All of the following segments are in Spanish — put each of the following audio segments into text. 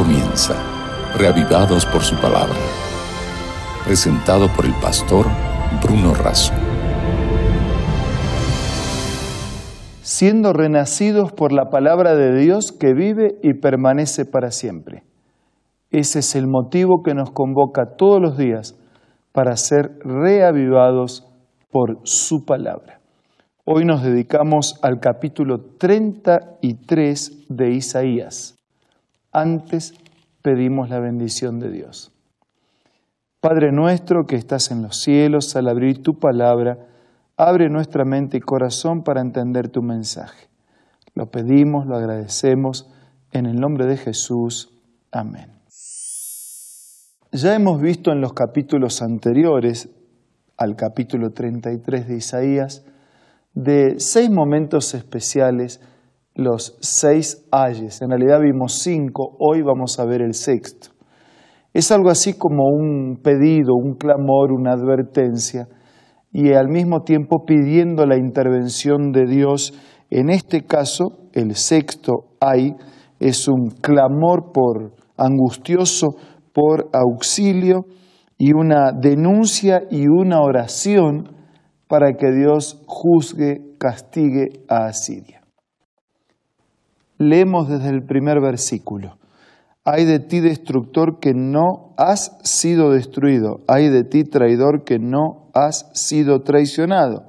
comienza, reavivados por su palabra. Presentado por el pastor Bruno Razo. Siendo renacidos por la palabra de Dios que vive y permanece para siempre. Ese es el motivo que nos convoca todos los días para ser reavivados por su palabra. Hoy nos dedicamos al capítulo 33 de Isaías. Antes pedimos la bendición de Dios. Padre nuestro que estás en los cielos, al abrir tu palabra, abre nuestra mente y corazón para entender tu mensaje. Lo pedimos, lo agradecemos, en el nombre de Jesús. Amén. Ya hemos visto en los capítulos anteriores al capítulo 33 de Isaías, de seis momentos especiales, los seis ayes. En realidad vimos cinco, hoy vamos a ver el sexto. Es algo así como un pedido, un clamor, una advertencia, y al mismo tiempo pidiendo la intervención de Dios. En este caso, el sexto ay es un clamor por angustioso por auxilio y una denuncia y una oración para que Dios juzgue, castigue a Asiria. Leemos desde el primer versículo. Hay de ti destructor que no has sido destruido, hay de ti traidor que no has sido traicionado.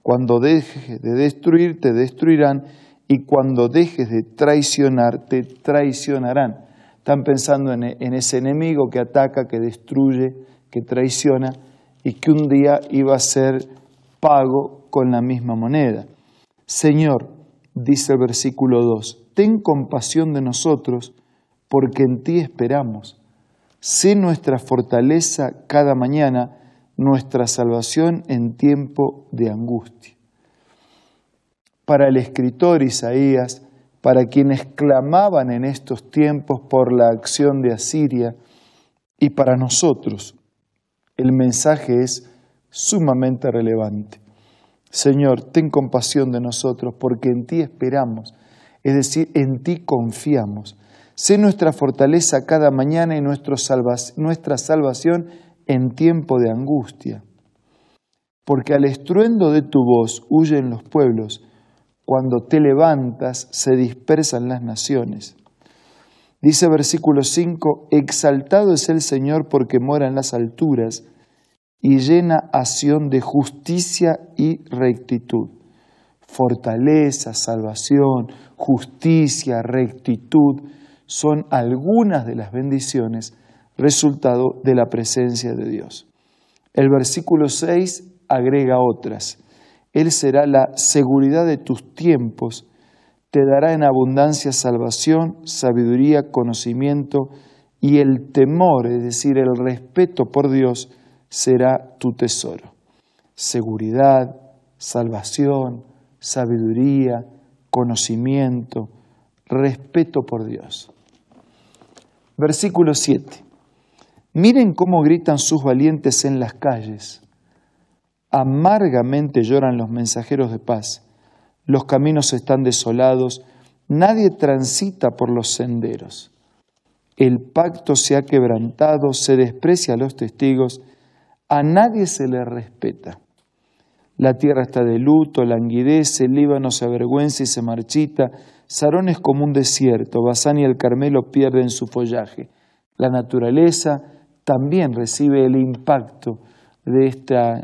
Cuando dejes de destruir, te destruirán, y cuando dejes de traicionar, te traicionarán. Están pensando en, en ese enemigo que ataca, que destruye, que traiciona, y que un día iba a ser pago con la misma moneda. Señor, dice el versículo 2, ten compasión de nosotros, porque en ti esperamos. Sé nuestra fortaleza cada mañana, nuestra salvación en tiempo de angustia. Para el escritor Isaías, para quienes clamaban en estos tiempos por la acción de Asiria, y para nosotros, el mensaje es sumamente relevante. Señor, ten compasión de nosotros porque en ti esperamos, es decir, en ti confiamos. Sé nuestra fortaleza cada mañana y nuestra salvación en tiempo de angustia. Porque al estruendo de tu voz huyen los pueblos, cuando te levantas se dispersan las naciones. Dice versículo 5, exaltado es el Señor porque mora en las alturas y llena acción de justicia y rectitud. Fortaleza, salvación, justicia, rectitud son algunas de las bendiciones resultado de la presencia de Dios. El versículo 6 agrega otras. Él será la seguridad de tus tiempos, te dará en abundancia salvación, sabiduría, conocimiento y el temor, es decir, el respeto por Dios, será tu tesoro. Seguridad, salvación, sabiduría, conocimiento, respeto por Dios. Versículo 7. Miren cómo gritan sus valientes en las calles. Amargamente lloran los mensajeros de paz. Los caminos están desolados, nadie transita por los senderos. El pacto se ha quebrantado, se desprecia a los testigos a nadie se le respeta. La tierra está de luto, languidece, el Líbano se avergüenza y se marchita, Sarón es como un desierto, Basán y el Carmelo pierden su follaje. La naturaleza también recibe el impacto de esta,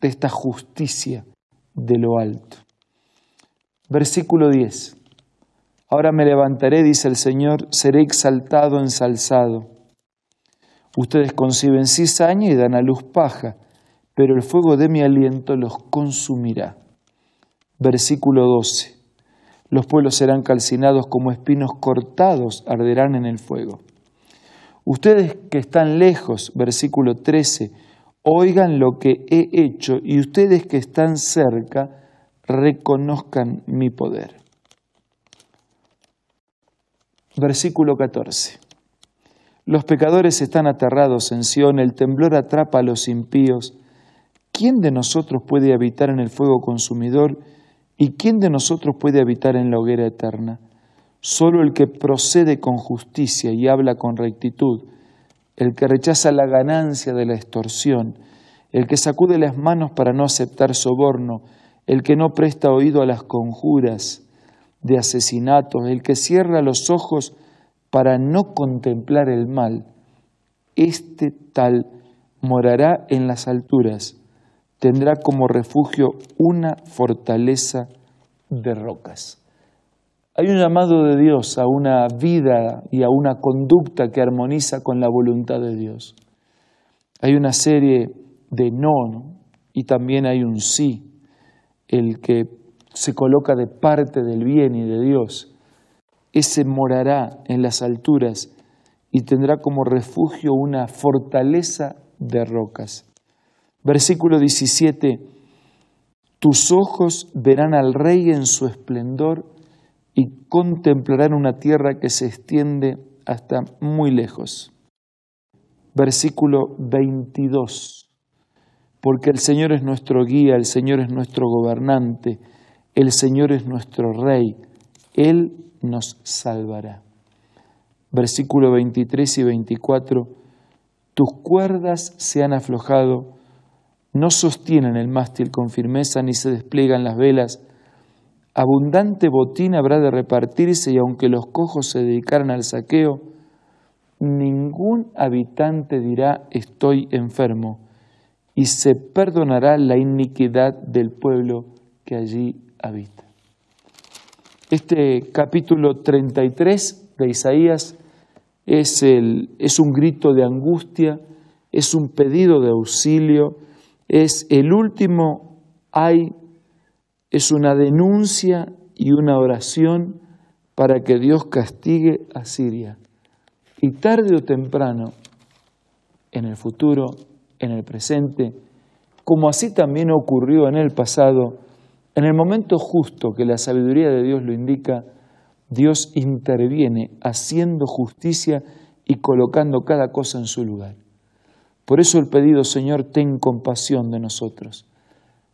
de esta justicia de lo alto. Versículo 10. Ahora me levantaré, dice el Señor, seré exaltado, ensalzado Ustedes conciben cizaña y dan a luz paja, pero el fuego de mi aliento los consumirá. Versículo 12. Los pueblos serán calcinados como espinos cortados, arderán en el fuego. Ustedes que están lejos, versículo 13, oigan lo que he hecho y ustedes que están cerca, reconozcan mi poder. Versículo 14. Los pecadores están aterrados en Sión, el temblor atrapa a los impíos. ¿Quién de nosotros puede habitar en el fuego consumidor y quién de nosotros puede habitar en la hoguera eterna? Solo el que procede con justicia y habla con rectitud, el que rechaza la ganancia de la extorsión, el que sacude las manos para no aceptar soborno, el que no presta oído a las conjuras de asesinatos, el que cierra los ojos para no contemplar el mal, este tal morará en las alturas, tendrá como refugio una fortaleza de rocas. Hay un llamado de Dios a una vida y a una conducta que armoniza con la voluntad de Dios. Hay una serie de no, y también hay un sí, el que se coloca de parte del bien y de Dios. Ese morará en las alturas y tendrá como refugio una fortaleza de rocas. Versículo 17, tus ojos verán al rey en su esplendor y contemplarán una tierra que se extiende hasta muy lejos. Versículo 22. Porque el Señor es nuestro guía, el Señor es nuestro gobernante, el Señor es nuestro rey, Él nos salvará. Versículo 23 y 24. Tus cuerdas se han aflojado, no sostienen el mástil con firmeza, ni se despliegan las velas, abundante botín habrá de repartirse y aunque los cojos se dedicaran al saqueo, ningún habitante dirá estoy enfermo y se perdonará la iniquidad del pueblo que allí habita. Este capítulo 33 de Isaías es, el, es un grito de angustia, es un pedido de auxilio, es el último ay es una denuncia y una oración para que Dios castigue a Siria. Y tarde o temprano, en el futuro, en el presente, como así también ocurrió en el pasado, en el momento justo que la sabiduría de Dios lo indica, Dios interviene haciendo justicia y colocando cada cosa en su lugar. Por eso el pedido, Señor, ten compasión de nosotros.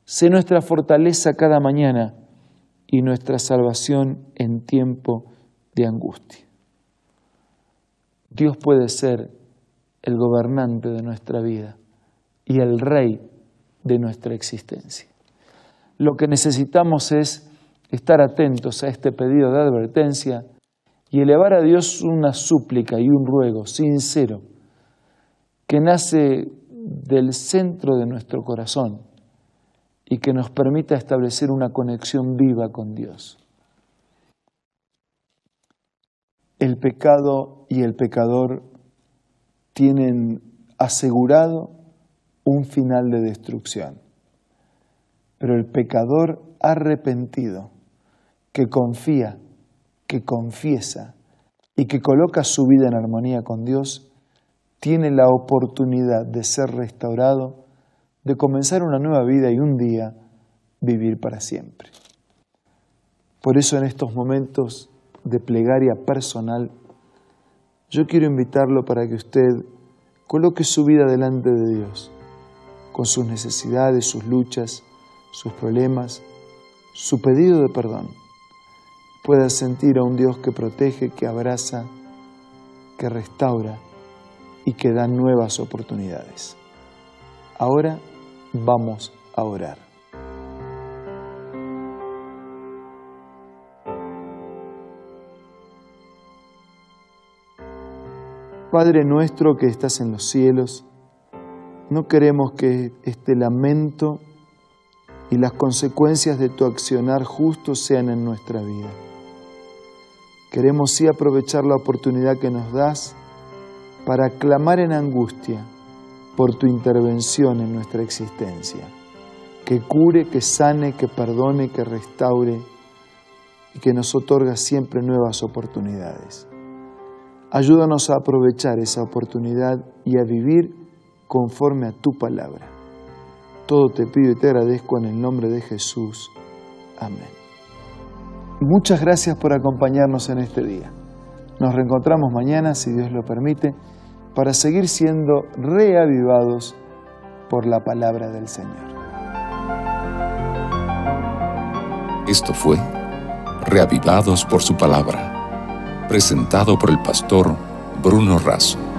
Sé nuestra fortaleza cada mañana y nuestra salvación en tiempo de angustia. Dios puede ser el gobernante de nuestra vida y el rey de nuestra existencia. Lo que necesitamos es estar atentos a este pedido de advertencia y elevar a Dios una súplica y un ruego sincero que nace del centro de nuestro corazón y que nos permita establecer una conexión viva con Dios. El pecado y el pecador tienen asegurado un final de destrucción, pero el pecador arrepentido, que confía, que confiesa y que coloca su vida en armonía con Dios, tiene la oportunidad de ser restaurado de comenzar una nueva vida y un día vivir para siempre. Por eso en estos momentos de plegaria personal, yo quiero invitarlo para que usted coloque su vida delante de Dios, con sus necesidades, sus luchas, sus problemas, su pedido de perdón. Pueda sentir a un Dios que protege, que abraza, que restaura y que da nuevas oportunidades. Ahora Vamos a orar. Padre nuestro que estás en los cielos, no queremos que este lamento y las consecuencias de tu accionar justo sean en nuestra vida. Queremos sí aprovechar la oportunidad que nos das para clamar en angustia por tu intervención en nuestra existencia, que cure, que sane, que perdone, que restaure y que nos otorga siempre nuevas oportunidades. Ayúdanos a aprovechar esa oportunidad y a vivir conforme a tu palabra. Todo te pido y te agradezco en el nombre de Jesús. Amén. Muchas gracias por acompañarnos en este día. Nos reencontramos mañana, si Dios lo permite para seguir siendo reavivados por la palabra del Señor. Esto fue Reavivados por su palabra Presentado por el pastor Bruno Razo.